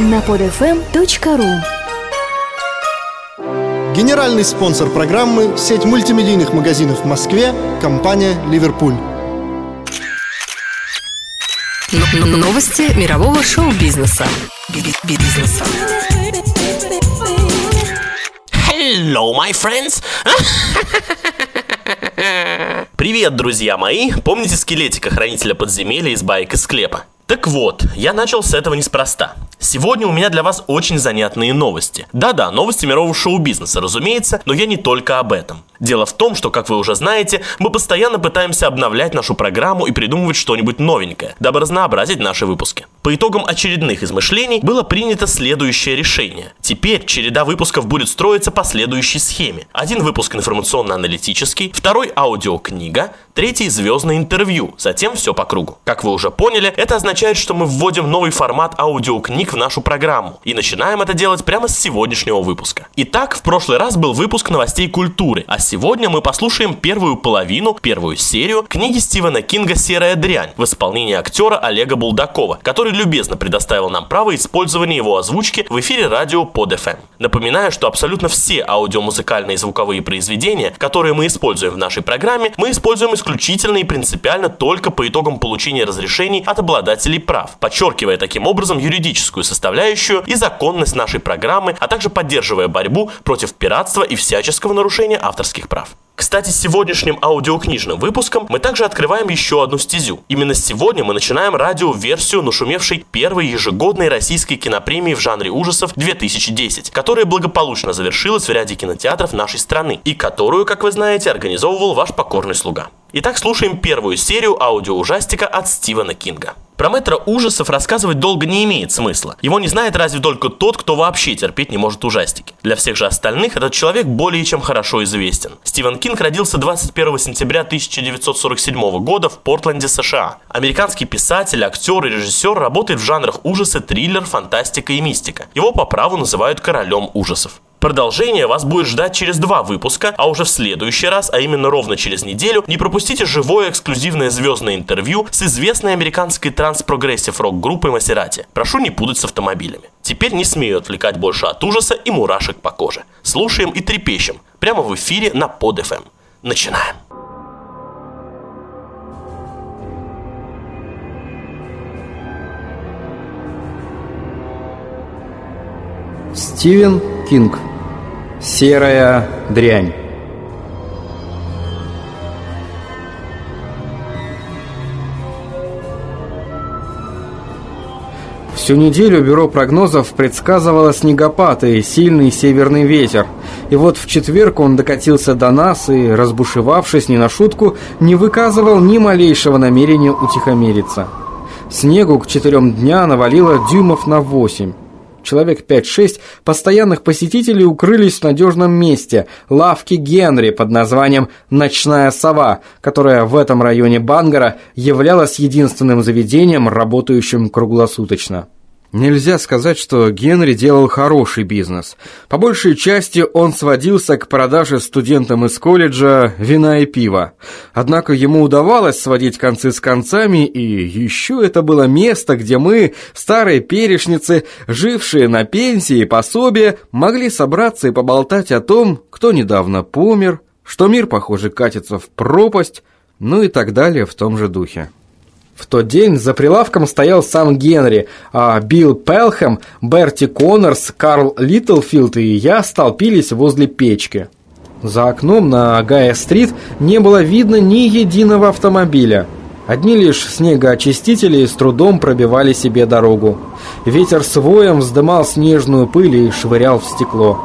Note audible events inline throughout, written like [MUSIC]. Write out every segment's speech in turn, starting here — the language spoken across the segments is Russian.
на podfm.ru Генеральный спонсор программы – сеть мультимедийных магазинов в Москве, компания «Ливерпуль». Новости мирового шоу-бизнеса. Бизнеса. Hello, my friends! [LAUGHS] Привет, друзья мои! Помните скелетика хранителя подземелья из байк из склепа? Так вот, я начал с этого неспроста. Сегодня у меня для вас очень занятные новости. Да-да, новости мирового шоу-бизнеса, разумеется, но я не только об этом. Дело в том, что, как вы уже знаете, мы постоянно пытаемся обновлять нашу программу и придумывать что-нибудь новенькое, дабы разнообразить наши выпуски. По итогам очередных измышлений было принято следующее решение. Теперь череда выпусков будет строиться по следующей схеме. Один выпуск информационно-аналитический, второй аудиокнига, третий звездное интервью, затем все по кругу. Как вы уже поняли, это означает, что мы вводим новый формат аудиокниг в нашу программу. И начинаем это делать прямо с сегодняшнего выпуска. Итак, в прошлый раз был выпуск новостей культуры, а сегодня мы послушаем первую половину, первую серию книги Стивена Кинга «Серая дрянь» в исполнении актера Олега Булдакова, который любезно предоставил нам право использования его озвучки в эфире радио под FM. Напоминаю, что абсолютно все аудиомузыкальные звуковые произведения, которые мы используем в нашей программе, мы используем исключительно и принципиально только по итогам получения разрешений от обладателей прав, подчеркивая таким образом юридическую составляющую и законность нашей программы, а также поддерживая борьбу против пиратства и всяческого нарушения авторских прав. Кстати, сегодняшним аудиокнижным выпуском мы также открываем еще одну стезю. Именно сегодня мы начинаем радиоверсию нашумевшей первой ежегодной российской кинопремии в жанре ужасов 2010, которая благополучно завершилась в ряде кинотеатров нашей страны и которую, как вы знаете, организовывал ваш покорный слуга. Итак, слушаем первую серию аудиоужастика от Стивена Кинга. Про мэтра ужасов рассказывать долго не имеет смысла. Его не знает разве только тот, кто вообще терпеть не может ужастики. Для всех же остальных этот человек более чем хорошо известен. Стивен Кинг родился 21 сентября 1947 года в Портленде, США. Американский писатель, актер и режиссер работает в жанрах ужасы, триллер, фантастика и мистика. Его по праву называют королем ужасов. Продолжение вас будет ждать через два выпуска, а уже в следующий раз, а именно ровно через неделю, не пропустите живое эксклюзивное звездное интервью с известной американской trance-progressive рок-группой Maserati. Прошу не путать с автомобилями. Теперь не смею отвлекать больше от ужаса и мурашек по коже. Слушаем и трепещем. Прямо в эфире на Pod.fm. Начинаем. Стивен Кинг Серая дрянь Всю неделю бюро прогнозов предсказывало снегопад и сильный северный ветер. И вот в четверг он докатился до нас и, разбушевавшись не на шутку, не выказывал ни малейшего намерения утихомириться. Снегу к четырем дня навалило дюймов на восемь. Человек 5-6 постоянных посетителей укрылись в надежном месте – лавки Генри под названием «Ночная сова», которая в этом районе Бангара являлась единственным заведением, работающим круглосуточно. Нельзя сказать, что Генри делал хороший бизнес. По большей части он сводился к продаже студентам из колледжа вина и пива. Однако ему удавалось сводить концы с концами, и еще это было место, где мы, старые перешницы, жившие на пенсии и пособие, могли собраться и поболтать о том, кто недавно помер, что мир, похоже, катится в пропасть, ну и так далее в том же духе. В тот день за прилавком стоял сам Генри, а Билл Пелхэм, Берти Коннорс, Карл Литлфилд и я столпились возле печки. За окном на Гая-стрит не было видно ни единого автомобиля. Одни лишь снегоочистители с трудом пробивали себе дорогу. Ветер с воем вздымал снежную пыль и швырял в стекло.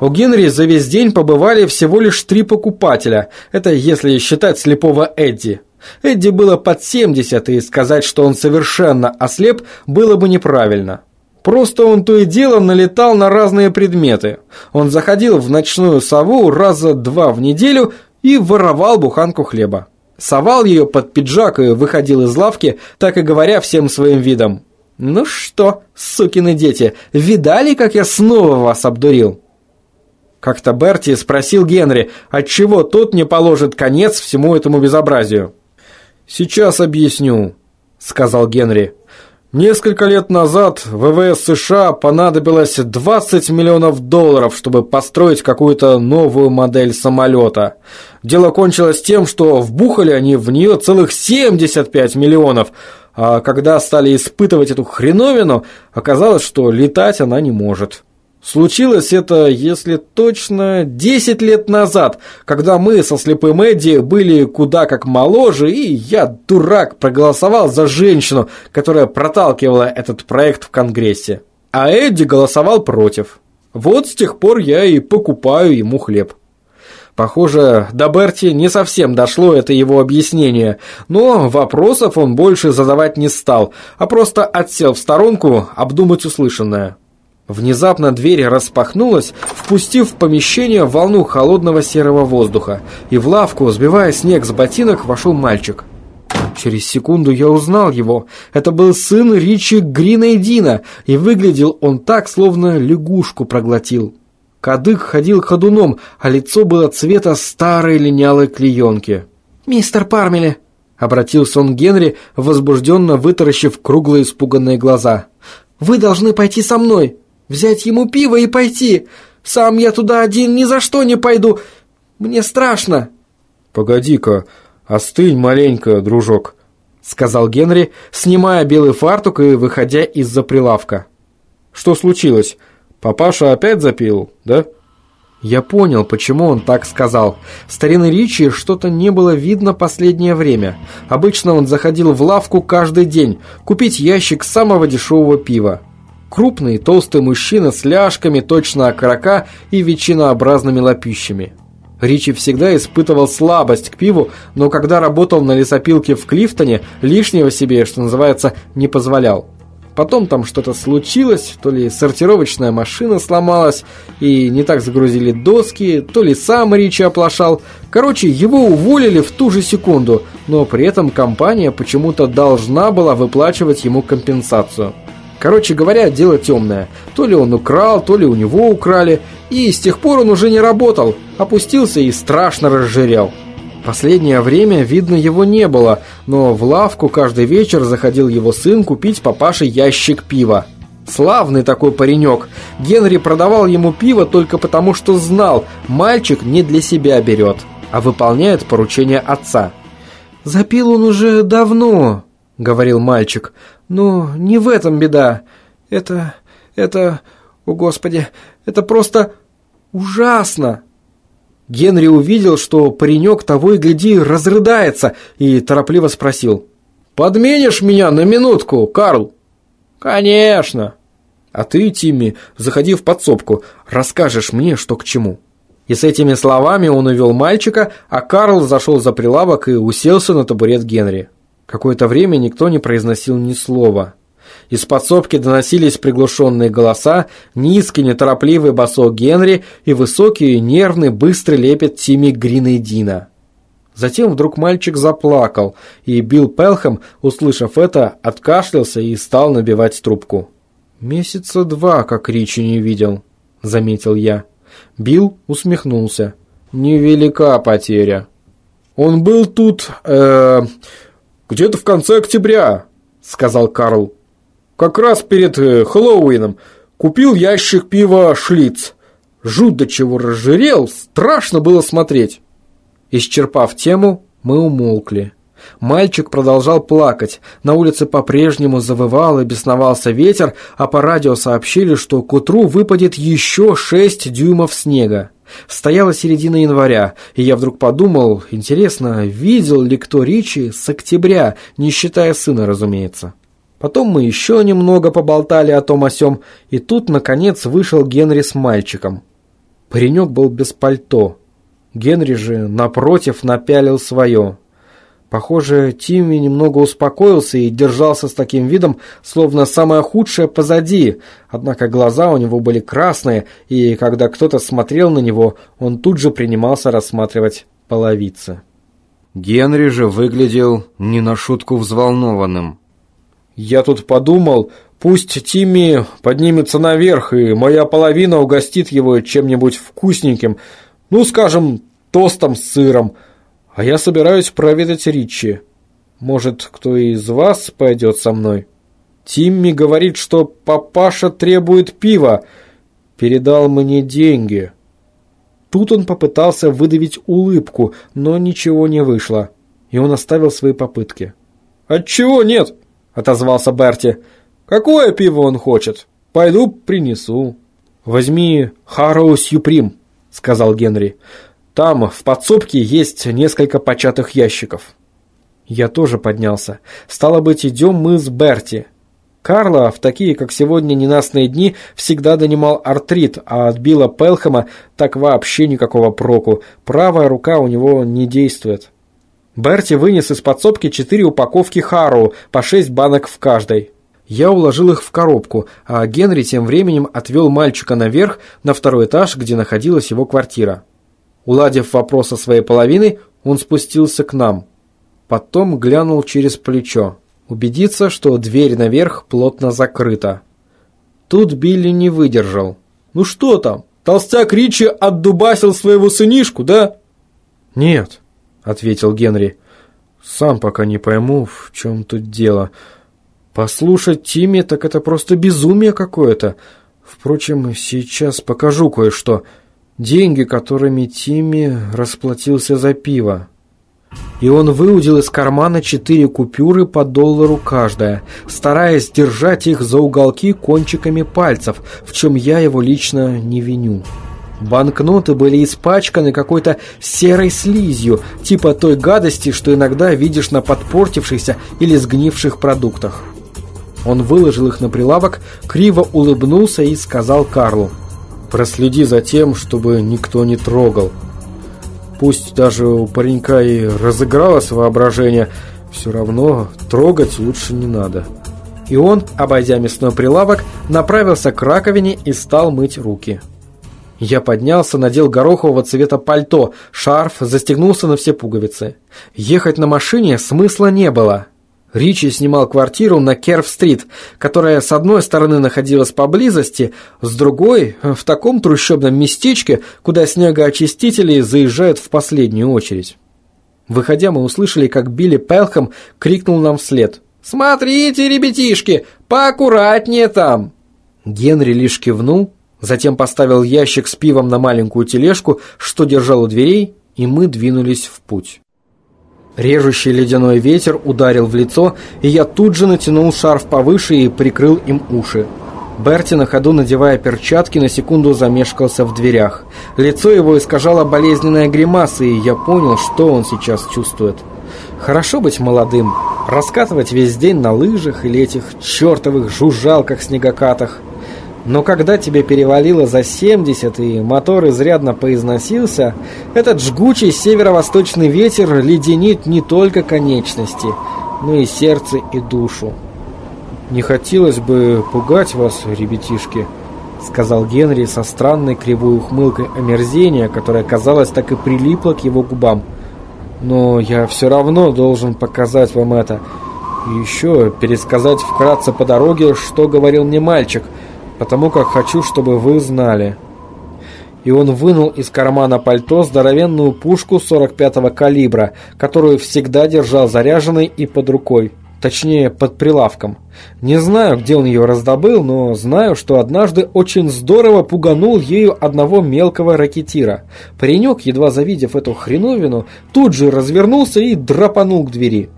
У Генри за весь день побывали всего лишь три покупателя. Это если считать слепого Эдди. Эдди было под 70, и сказать, что он совершенно ослеп, было бы неправильно. Просто он то и дело налетал на разные предметы. Он заходил в ночную сову раза два в неделю и воровал буханку хлеба. Совал ее под пиджак и выходил из лавки, так и говоря всем своим видом. «Ну что, сукины дети, видали, как я снова вас обдурил?» Как-то Берти спросил Генри, отчего тот не положит конец всему этому безобразию. «Сейчас объясню», — сказал Генри. Несколько лет назад ВВС США понадобилось 20 миллионов долларов, чтобы построить какую-то новую модель самолета. Дело кончилось тем, что вбухали они в нее целых 75 миллионов, а когда стали испытывать эту хреновину, оказалось, что летать она не может. Случилось это, если точно, 10 лет назад, когда мы со слепым Эдди были куда как моложе, и я, дурак, проголосовал за женщину, которая проталкивала этот проект в Конгрессе. А Эдди голосовал против. Вот с тех пор я и покупаю ему хлеб. Похоже, до Берти не совсем дошло это его объяснение, но вопросов он больше задавать не стал, а просто отсел в сторонку обдумать услышанное. Внезапно дверь распахнулась, впустив в помещение волну холодного серого воздуха, и в лавку, сбивая снег с ботинок, вошел мальчик. Через секунду я узнал его. Это был сын Ричи Гринейдина, и выглядел он так, словно лягушку проглотил. Кадык ходил ходуном, а лицо было цвета старой линялой клеенки. «Мистер Пармели!» — обратился он к Генри, возбужденно вытаращив круглые испуганные глаза. «Вы должны пойти со мной!» Взять ему пиво и пойти. Сам я туда один ни за что не пойду. Мне страшно. Погоди-ка, остынь маленько, дружок, сказал Генри, снимая белый фартук и выходя из-за прилавка. Что случилось? Папаша опять запил, да? Я понял, почему он так сказал. Старины Ричи что-то не было видно последнее время. Обычно он заходил в лавку каждый день, купить ящик самого дешевого пива. Крупный, толстый мужчина с ляжками, точно окорока и ветчинообразными лопищами. Ричи всегда испытывал слабость к пиву, но когда работал на лесопилке в Клифтоне, лишнего себе, что называется, не позволял. Потом там что-то случилось, то ли сортировочная машина сломалась и не так загрузили доски, то ли сам Ричи оплошал. Короче, его уволили в ту же секунду, но при этом компания почему-то должна была выплачивать ему компенсацию. Короче говоря, дело темное. То ли он украл, то ли у него украли. И с тех пор он уже не работал. Опустился и страшно разжирел. Последнее время, видно, его не было, но в лавку каждый вечер заходил его сын купить папаше ящик пива. Славный такой паренек. Генри продавал ему пиво только потому, что знал, мальчик не для себя берет, а выполняет поручение отца. «Запил он уже давно», — говорил мальчик, «Ну, не в этом беда. Это... это... О, Господи, это просто ужасно!» Генри увидел, что паренек того и гляди разрыдается, и торопливо спросил. «Подменишь меня на минутку, Карл?» «Конечно!» «А ты, Тимми, заходи в подсобку, расскажешь мне, что к чему». И с этими словами он увел мальчика, а Карл зашел за прилавок и уселся на табурет Генри. Какое-то время никто не произносил ни слова. Из подсобки доносились приглушенные голоса, низкий, неторопливый басок Генри и высокий, нервный, быстрый лепет Тимми Гринейдина. Затем вдруг мальчик заплакал, и Билл Пелхэм, услышав это, откашлялся и стал набивать трубку. «Месяца два, как Ричи не видел», — заметил я. Билл усмехнулся. «Невелика потеря». «Он был тут, э, «Где-то в конце октября», — сказал Карл. «Как раз перед э, Хэллоуином купил ящик пива «Шлиц». Жуть до чего разжирел, страшно было смотреть». Исчерпав тему, мы умолкли. Мальчик продолжал плакать. На улице по-прежнему завывал и бесновался ветер, а по радио сообщили, что к утру выпадет еще шесть дюймов снега. Стояла середина января, и я вдруг подумал, интересно, видел ли кто Ричи с октября, не считая сына, разумеется. Потом мы еще немного поболтали о том о сём, и тут, наконец, вышел Генри с мальчиком. Паренек был без пальто. Генри же, напротив, напялил свое. Похоже, Тимми немного успокоился и держался с таким видом, словно самое худшее позади, однако глаза у него были красные, и когда кто-то смотрел на него, он тут же принимался рассматривать половицы. Генри же выглядел не на шутку взволнованным. «Я тут подумал, пусть Тимми поднимется наверх, и моя половина угостит его чем-нибудь вкусненьким, ну, скажем, тостом с сыром», а я собираюсь проведать Ричи. Может, кто из вас пойдет со мной?» Тимми говорит, что папаша требует пива. Передал мне деньги. Тут он попытался выдавить улыбку, но ничего не вышло. И он оставил свои попытки. «Отчего нет?» – отозвался Берти. «Какое пиво он хочет? Пойду принесу». «Возьми Харроу Сьюприм», – сказал Генри. «Там, в подсобке, есть несколько початых ящиков». Я тоже поднялся. Стало быть, идем мы с Берти. Карла в такие, как сегодня, ненастные дни всегда донимал артрит, а от Билла Пелхэма так вообще никакого проку. Правая рука у него не действует. Берти вынес из подсобки четыре упаковки Харроу, по шесть банок в каждой. Я уложил их в коробку, а Генри тем временем отвел мальчика наверх, на второй этаж, где находилась его квартира. Уладив вопрос со своей половины, он спустился к нам. Потом глянул через плечо. Убедиться, что дверь наверх плотно закрыта. Тут Билли не выдержал. «Ну что там, толстяк Ричи отдубасил своего сынишку, да?» «Нет», — ответил Генри. «Сам пока не пойму, в чем тут дело. Послушать Тимми, так это просто безумие какое-то. Впрочем, сейчас покажу кое-что. Деньги, которыми Тимми расплатился за пиво». И он выудил из кармана четыре купюры по доллару каждая, стараясь держать их за уголки кончиками пальцев, в чем я его лично не виню. Банкноты были испачканы какой-то серой слизью, типа той гадости, что иногда видишь на подпортившихся или сгнивших продуктах. Он выложил их на прилавок, криво улыбнулся и сказал Карлу, «Проследи за тем, чтобы никто не трогал». Пусть даже у паренька и разыгралось воображение, все равно трогать лучше не надо. И он, обойдя мясной прилавок, направился к раковине и стал мыть руки. Я поднялся, надел горохового цвета пальто, шарф, застегнулся на все пуговицы. Ехать на машине смысла не было. Ричи снимал квартиру на Керв-стрит, которая с одной стороны находилась поблизости, с другой – в таком трущобном местечке, куда снегоочистители заезжают в последнюю очередь. Выходя, мы услышали, как Билли Пелхам крикнул нам вслед. «Смотрите, ребятишки, поаккуратнее там!» Генри лишь кивнул, затем поставил ящик с пивом на маленькую тележку, что держал у дверей, и мы двинулись в путь. Режущий ледяной ветер ударил в лицо, и я тут же натянул шарф повыше и прикрыл им уши. Берти на ходу, надевая перчатки, на секунду замешкался в дверях. Лицо его искажало болезненная гримаса, и я понял, что он сейчас чувствует. Хорошо быть молодым, раскатывать весь день на лыжах или этих чертовых жужжалках-снегокатах – но когда тебе перевалило за 70 и мотор изрядно поизносился, этот жгучий северо-восточный ветер леденит не только конечности, но и сердце и душу. «Не хотелось бы пугать вас, ребятишки», — сказал Генри со странной кривой ухмылкой омерзения, которая, казалось, так и прилипла к его губам. «Но я все равно должен показать вам это. И еще пересказать вкратце по дороге, что говорил мне мальчик — потому как хочу, чтобы вы знали». И он вынул из кармана пальто здоровенную пушку 45-го калибра, которую всегда держал заряженной и под рукой, точнее под прилавком. Не знаю, где он ее раздобыл, но знаю, что однажды очень здорово пуганул ею одного мелкого ракетира. Паренек, едва завидев эту хреновину, тут же развернулся и драпанул к двери.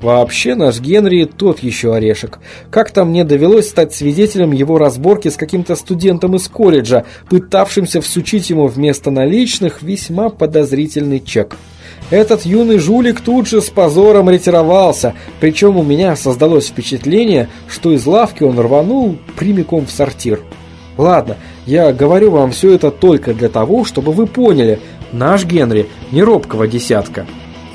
Вообще наш Генри тот еще орешек. Как-то мне довелось стать свидетелем его разборки с каким-то студентом из колледжа, пытавшимся всучить ему вместо наличных весьма подозрительный чек. Этот юный жулик тут же с позором ретировался, причем у меня создалось впечатление, что из лавки он рванул прямиком в сортир. Ладно, я говорю вам все это только для того, чтобы вы поняли, наш Генри не робкого десятка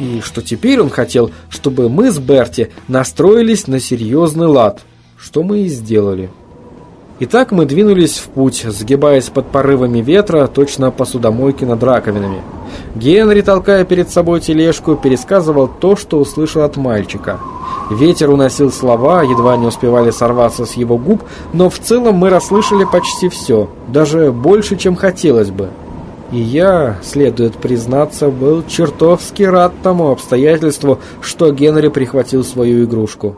и что теперь он хотел, чтобы мы с Берти настроились на серьезный лад, что мы и сделали. Итак, мы двинулись в путь, сгибаясь под порывами ветра, точно посудомойки над раковинами. Генри, толкая перед собой тележку, пересказывал то, что услышал от мальчика. Ветер уносил слова, едва не успевали сорваться с его губ, но в целом мы расслышали почти все, даже больше, чем хотелось бы. И я, следует признаться, был чертовски рад тому обстоятельству, что Генри прихватил свою игрушку.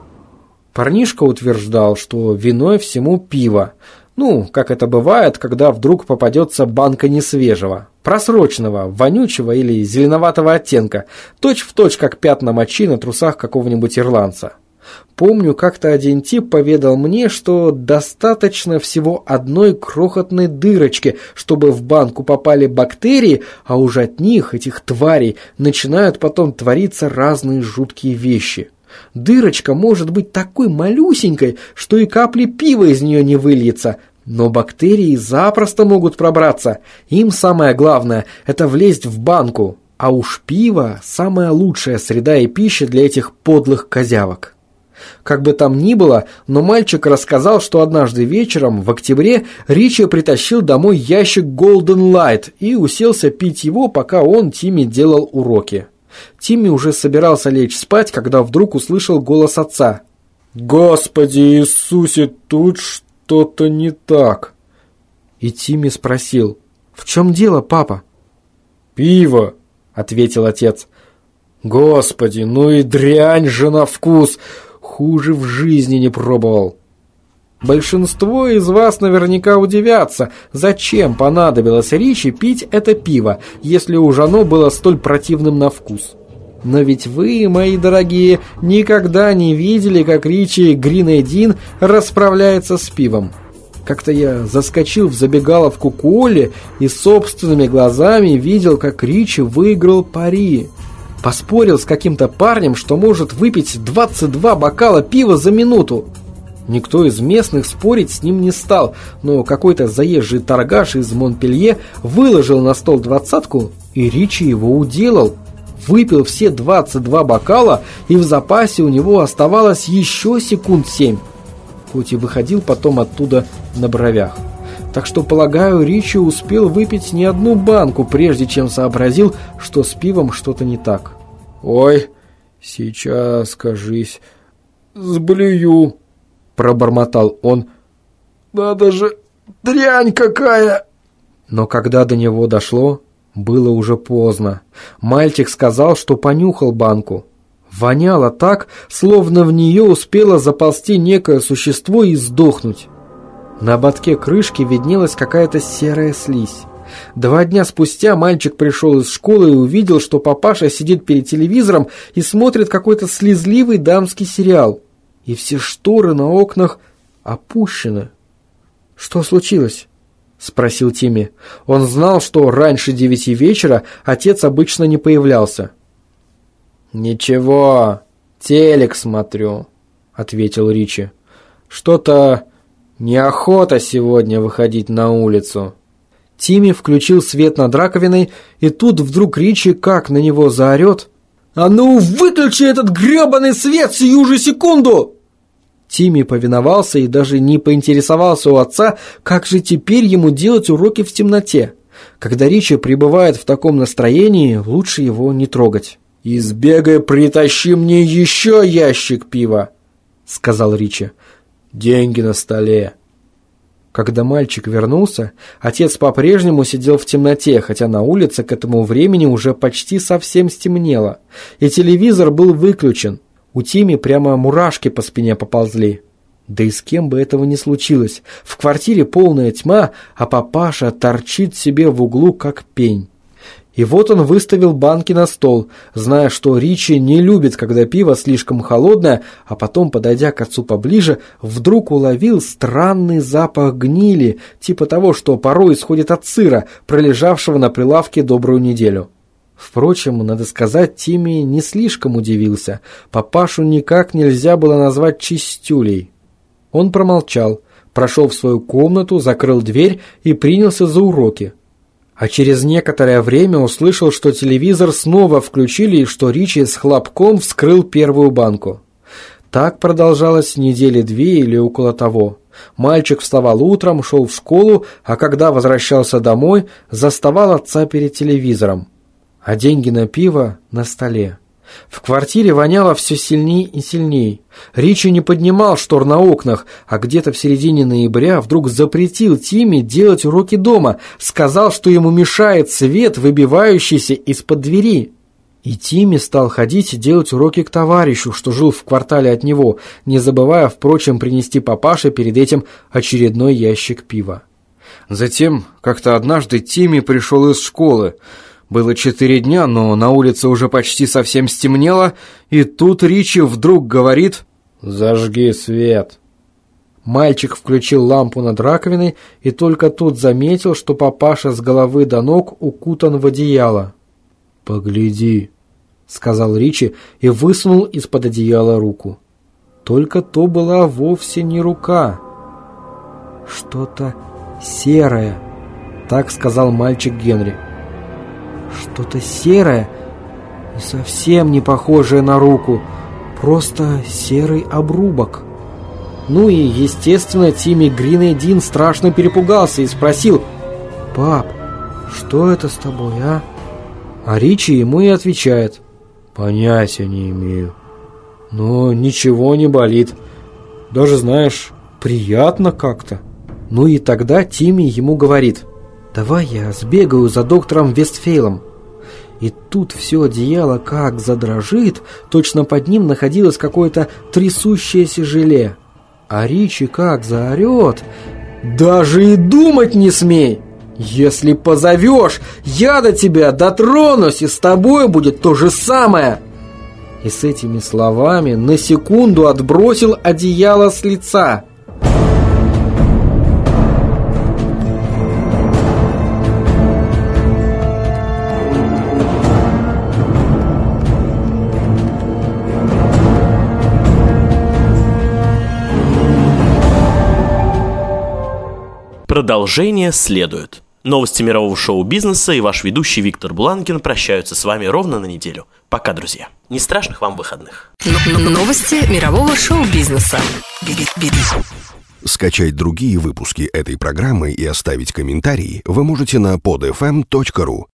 Парнишка утверждал, что виной всему пиво. Ну, как это бывает, когда вдруг попадется банка несвежего, просроченного, вонючего или зеленоватого оттенка, точь в точь, как пятна мочи на трусах какого-нибудь ирландца. Помню, как-то один тип поведал мне, что достаточно всего одной крохотной дырочки, чтобы в банку попали бактерии, а уже от них, этих тварей, начинают потом твориться разные жуткие вещи. Дырочка может быть такой малюсенькой, что и капли пива из нее не выльется, но бактерии запросто могут пробраться. Им самое главное – это влезть в банку, а уж пиво – самая лучшая среда и пища для этих подлых козявок. Как бы там ни было, но мальчик рассказал, что однажды вечером в октябре Ричи притащил домой ящик Golden Light и уселся пить его, пока он Тимми делал уроки. Тимми уже собирался лечь спать, когда вдруг услышал голос отца. «Господи Иисусе, тут что-то не так!» И Тимми спросил, «В чем дело, папа?» «Пиво», — ответил отец. «Господи, ну и дрянь же на вкус! Хуже в жизни не пробовал!» Большинство из вас наверняка удивятся, зачем понадобилось Ричи пить это пиво, если уж оно было столь противным на вкус. Но ведь вы, мои дорогие, никогда не видели, как Ричи Гринэдин расправляется с пивом. Как-то я заскочил в забегаловку Куолли и собственными глазами видел, как Ричи выиграл пари. Поспорил с каким-то парнем, что может выпить 22 бокала пива за минуту. Никто из местных спорить с ним не стал, но какой-то заезжий торгаш из Монпелье выложил на стол двадцатку, и Ричи его уделал. Выпил все 22 бокала, и в запасе у него оставалось еще секунд семь. Хоть и выходил потом оттуда на бровях. Так что, полагаю, Ричи успел выпить не одну банку, прежде чем сообразил, что с пивом что-то не так. «Ой, сейчас, кажись, сблюю», пробормотал он. «Надо же, дрянь какая!» Но когда до него дошло, было уже поздно. Мальчик сказал, что понюхал банку. Воняло так, словно в нее успело заползти некое существо и сдохнуть. На ободке крышки виднелась какая-то серая слизь. Два дня спустя мальчик пришел из школы и увидел, что папаша сидит перед телевизором и смотрит какой-то слезливый дамский сериал и все шторы на окнах опущены. «Что случилось?» — спросил Тимми. Он знал, что раньше девяти вечера отец обычно не появлялся. «Ничего, телек смотрю», — ответил Ричи. «Что-то неохота сегодня выходить на улицу». Тимми включил свет над раковиной, и тут вдруг Ричи как на него заорет. «А ну, выключи этот грёбаный свет сию же секунду!» Тимми повиновался и даже не поинтересовался у отца, как же теперь ему делать уроки в темноте. Когда Ричи пребывает в таком настроении, лучше его не трогать. «Избегай, притащи мне еще ящик пива», — сказал Ричи. «Деньги на столе». Когда мальчик вернулся, отец по-прежнему сидел в темноте, хотя на улице к этому времени уже почти совсем стемнело, и телевизор был выключен. У Тими прямо мурашки по спине поползли. Да и с кем бы этого не случилось. В квартире полная тьма, а папаша торчит себе в углу, как пень. И вот он выставил банки на стол, зная, что Ричи не любит, когда пиво слишком холодное, а потом, подойдя к отцу поближе, вдруг уловил странный запах гнили, типа того, что порой исходит от сыра, пролежавшего на прилавке добрую неделю. Впрочем, надо сказать, Тимми не слишком удивился. Папашу никак нельзя было назвать чистюлей. Он промолчал, прошел в свою комнату, закрыл дверь и принялся за уроки. А через некоторое время услышал, что телевизор снова включили и что Ричи с хлопком вскрыл первую банку. Так продолжалось недели две или около того. Мальчик вставал утром, шел в школу, а когда возвращался домой, заставал отца перед телевизором а деньги на пиво на столе. В квартире воняло все сильней и сильней. Ричи не поднимал штор на окнах, а где-то в середине ноября вдруг запретил Тиме делать уроки дома, сказал, что ему мешает свет, выбивающийся из-под двери. И Тимми стал ходить и делать уроки к товарищу, что жил в квартале от него, не забывая, впрочем, принести папаше перед этим очередной ящик пива. Затем, как-то однажды Тимми пришел из школы. Было четыре дня, но на улице уже почти совсем стемнело, и тут Ричи вдруг говорит «Зажги свет». Мальчик включил лампу над раковиной и только тут заметил, что папаша с головы до ног укутан в одеяло. «Погляди», — сказал Ричи и высунул из-под одеяла руку. Только то была вовсе не рука. Что-то серое, так сказал мальчик Генри. Что-то серое и совсем не похожее на руку, просто серый обрубок. Ну и, естественно, Тимми Гринейдин страшно перепугался и спросил, «Пап, что это с тобой, а?» А Ричи ему и отвечает, «Понятия не имею. Но ничего не болит. Даже, знаешь, приятно как-то». Ну и тогда Тимми ему говорит, «Давай я сбегаю за доктором Вестфейлом». И тут все одеяло как задрожит, точно под ним находилось какое-то трясущееся желе. А Ричи как заорет, «Даже и думать не смей!» «Если позовешь, я до тебя дотронусь, и с тобой будет то же самое!» И с этими словами на секунду отбросил одеяло с лица. Продолжение следует. Новости мирового шоу-бизнеса и ваш ведущий Виктор Бланкин прощаются с вами ровно на неделю. Пока, друзья. Не страшных вам выходных. Новости мирового шоу-бизнеса. Скачать другие выпуски этой программы и оставить комментарии вы можете на podfm.ru.